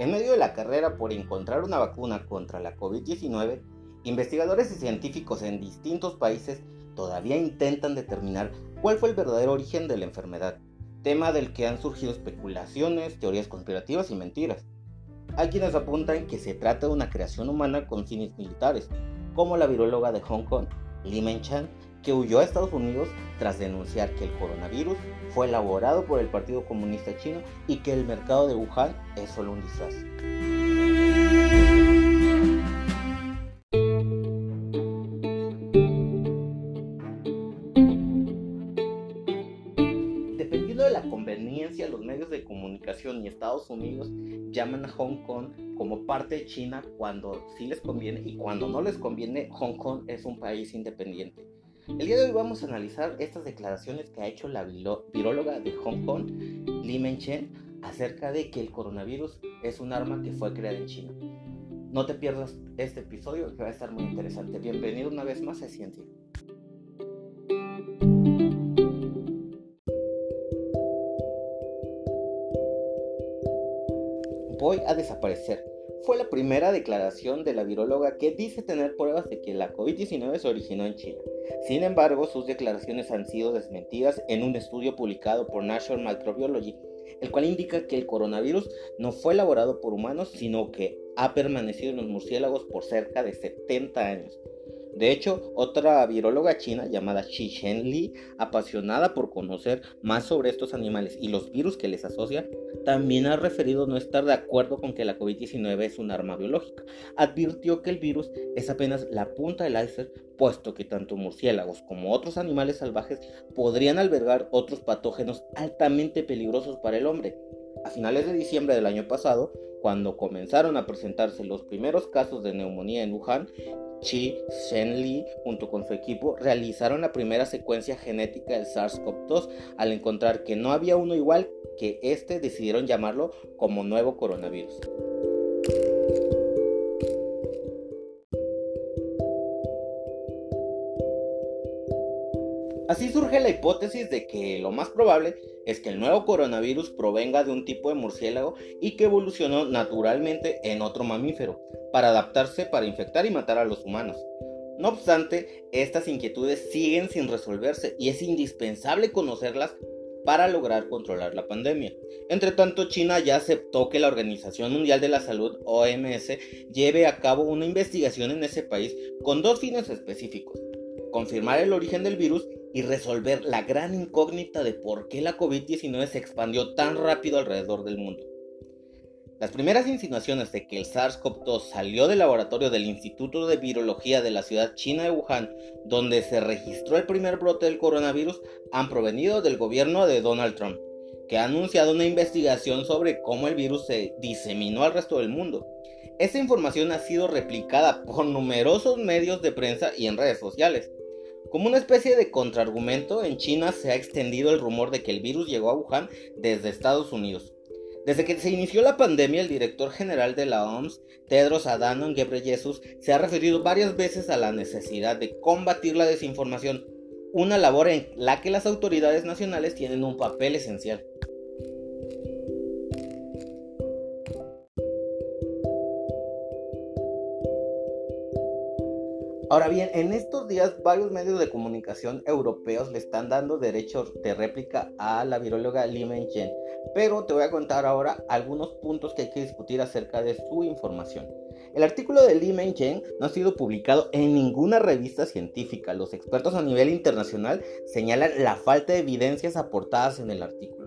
En medio de la carrera por encontrar una vacuna contra la COVID-19, investigadores y científicos en distintos países todavía intentan determinar cuál fue el verdadero origen de la enfermedad, tema del que han surgido especulaciones, teorías conspirativas y mentiras. Hay quienes apuntan que se trata de una creación humana con fines militares, como la viróloga de Hong Kong, Li Menchan, que huyó a Estados Unidos tras denunciar que el coronavirus fue elaborado por el Partido Comunista Chino y que el mercado de Wuhan es solo un disfraz. Dependiendo de la conveniencia, los medios de comunicación y Estados Unidos llaman a Hong Kong como parte de China cuando sí les conviene y cuando no les conviene, Hong Kong es un país independiente. El día de hoy vamos a analizar estas declaraciones que ha hecho la viróloga de Hong Kong, Li Menchen, acerca de que el coronavirus es un arma que fue creada en China. No te pierdas este episodio que va a estar muy interesante. Bienvenido una vez más a Ciencia. Voy a desaparecer fue la primera declaración de la viróloga que dice tener pruebas de que la COVID-19 se originó en China. Sin embargo, sus declaraciones han sido desmentidas en un estudio publicado por National Microbiology, el cual indica que el coronavirus no fue elaborado por humanos, sino que ha permanecido en los murciélagos por cerca de 70 años. De hecho, otra viróloga china llamada Xi Shenli, apasionada por conocer más sobre estos animales y los virus que les asocia, también ha referido no estar de acuerdo con que la COVID-19 es un arma biológica. Advirtió que el virus es apenas la punta del iceberg, puesto que tanto murciélagos como otros animales salvajes podrían albergar otros patógenos altamente peligrosos para el hombre. A finales de diciembre del año pasado, cuando comenzaron a presentarse los primeros casos de neumonía en Wuhan, Chi Shen junto con su equipo realizaron la primera secuencia genética del SARS-CoV-2. Al encontrar que no había uno igual que este, decidieron llamarlo como nuevo coronavirus. Así surge la hipótesis de que lo más probable es que el nuevo coronavirus provenga de un tipo de murciélago y que evolucionó naturalmente en otro mamífero, para adaptarse para infectar y matar a los humanos. No obstante, estas inquietudes siguen sin resolverse y es indispensable conocerlas para lograr controlar la pandemia. Entre tanto, China ya aceptó que la Organización Mundial de la Salud, OMS, lleve a cabo una investigación en ese país con dos fines específicos. Confirmar el origen del virus y resolver la gran incógnita de por qué la COVID-19 se expandió tan rápido alrededor del mundo. Las primeras insinuaciones de que el SARS-CoV-2 salió del laboratorio del Instituto de Virología de la ciudad china de Wuhan, donde se registró el primer brote del coronavirus, han provenido del gobierno de Donald Trump, que ha anunciado una investigación sobre cómo el virus se diseminó al resto del mundo. Esta información ha sido replicada por numerosos medios de prensa y en redes sociales. Como una especie de contraargumento, en China se ha extendido el rumor de que el virus llegó a Wuhan desde Estados Unidos. Desde que se inició la pandemia, el director general de la OMS, Tedros Adhanom Ghebreyesus, se ha referido varias veces a la necesidad de combatir la desinformación, una labor en la que las autoridades nacionales tienen un papel esencial. Ahora bien, en estos días varios medios de comunicación europeos le están dando derechos de réplica a la viróloga Li Mengchen, pero te voy a contar ahora algunos puntos que hay que discutir acerca de su información. El artículo de Li Mengchen no ha sido publicado en ninguna revista científica. Los expertos a nivel internacional señalan la falta de evidencias aportadas en el artículo.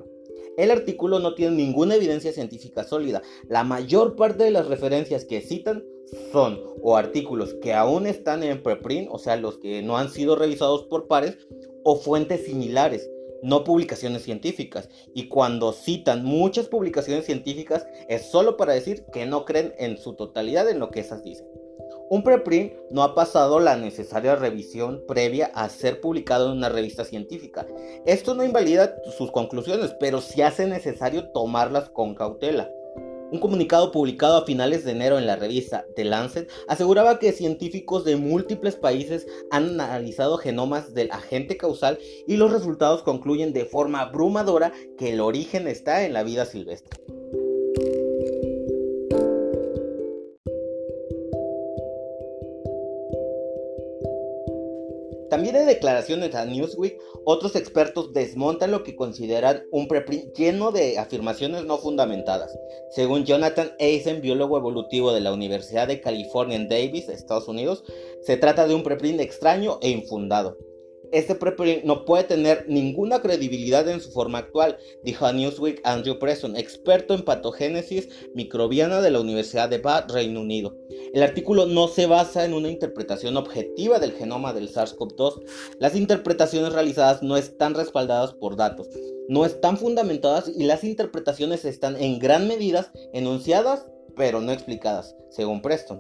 El artículo no tiene ninguna evidencia científica sólida. La mayor parte de las referencias que citan son o artículos que aún están en preprint, o sea, los que no han sido revisados por pares, o fuentes similares, no publicaciones científicas. Y cuando citan muchas publicaciones científicas es solo para decir que no creen en su totalidad en lo que esas dicen. Un preprint no ha pasado la necesaria revisión previa a ser publicado en una revista científica. Esto no invalida sus conclusiones, pero sí hace necesario tomarlas con cautela. Un comunicado publicado a finales de enero en la revista The Lancet aseguraba que científicos de múltiples países han analizado genomas del agente causal y los resultados concluyen de forma abrumadora que el origen está en la vida silvestre. Declaraciones a Newsweek, otros expertos desmontan lo que consideran un preprint lleno de afirmaciones no fundamentadas. Según Jonathan Eisen, biólogo evolutivo de la Universidad de California en Davis, Estados Unidos, se trata de un preprint extraño e infundado. Este preprint no puede tener ninguna credibilidad en su forma actual, dijo a Newsweek Andrew Preston, experto en patogénesis microbiana de la Universidad de Bath, Reino Unido. El artículo no se basa en una interpretación objetiva del genoma del SARS-CoV-2. Las interpretaciones realizadas no están respaldadas por datos, no están fundamentadas y las interpretaciones están en gran medida enunciadas pero no explicadas, según Preston.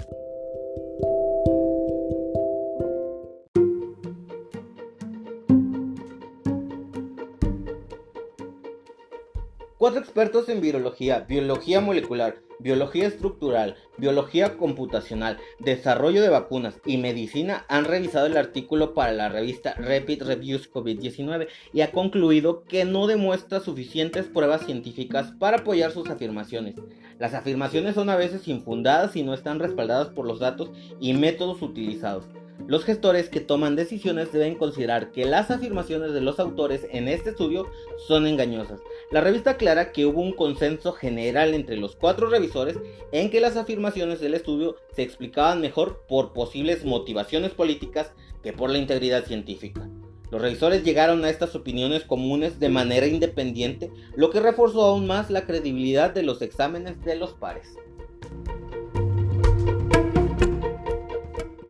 Cuatro expertos en virología, biología molecular, biología estructural, biología computacional, desarrollo de vacunas y medicina han revisado el artículo para la revista Rapid Reviews COVID-19 y ha concluido que no demuestra suficientes pruebas científicas para apoyar sus afirmaciones. Las afirmaciones son a veces infundadas y no están respaldadas por los datos y métodos utilizados. Los gestores que toman decisiones deben considerar que las afirmaciones de los autores en este estudio son engañosas. La revista aclara que hubo un consenso general entre los cuatro revisores en que las afirmaciones del estudio se explicaban mejor por posibles motivaciones políticas que por la integridad científica. Los revisores llegaron a estas opiniones comunes de manera independiente, lo que reforzó aún más la credibilidad de los exámenes de los pares.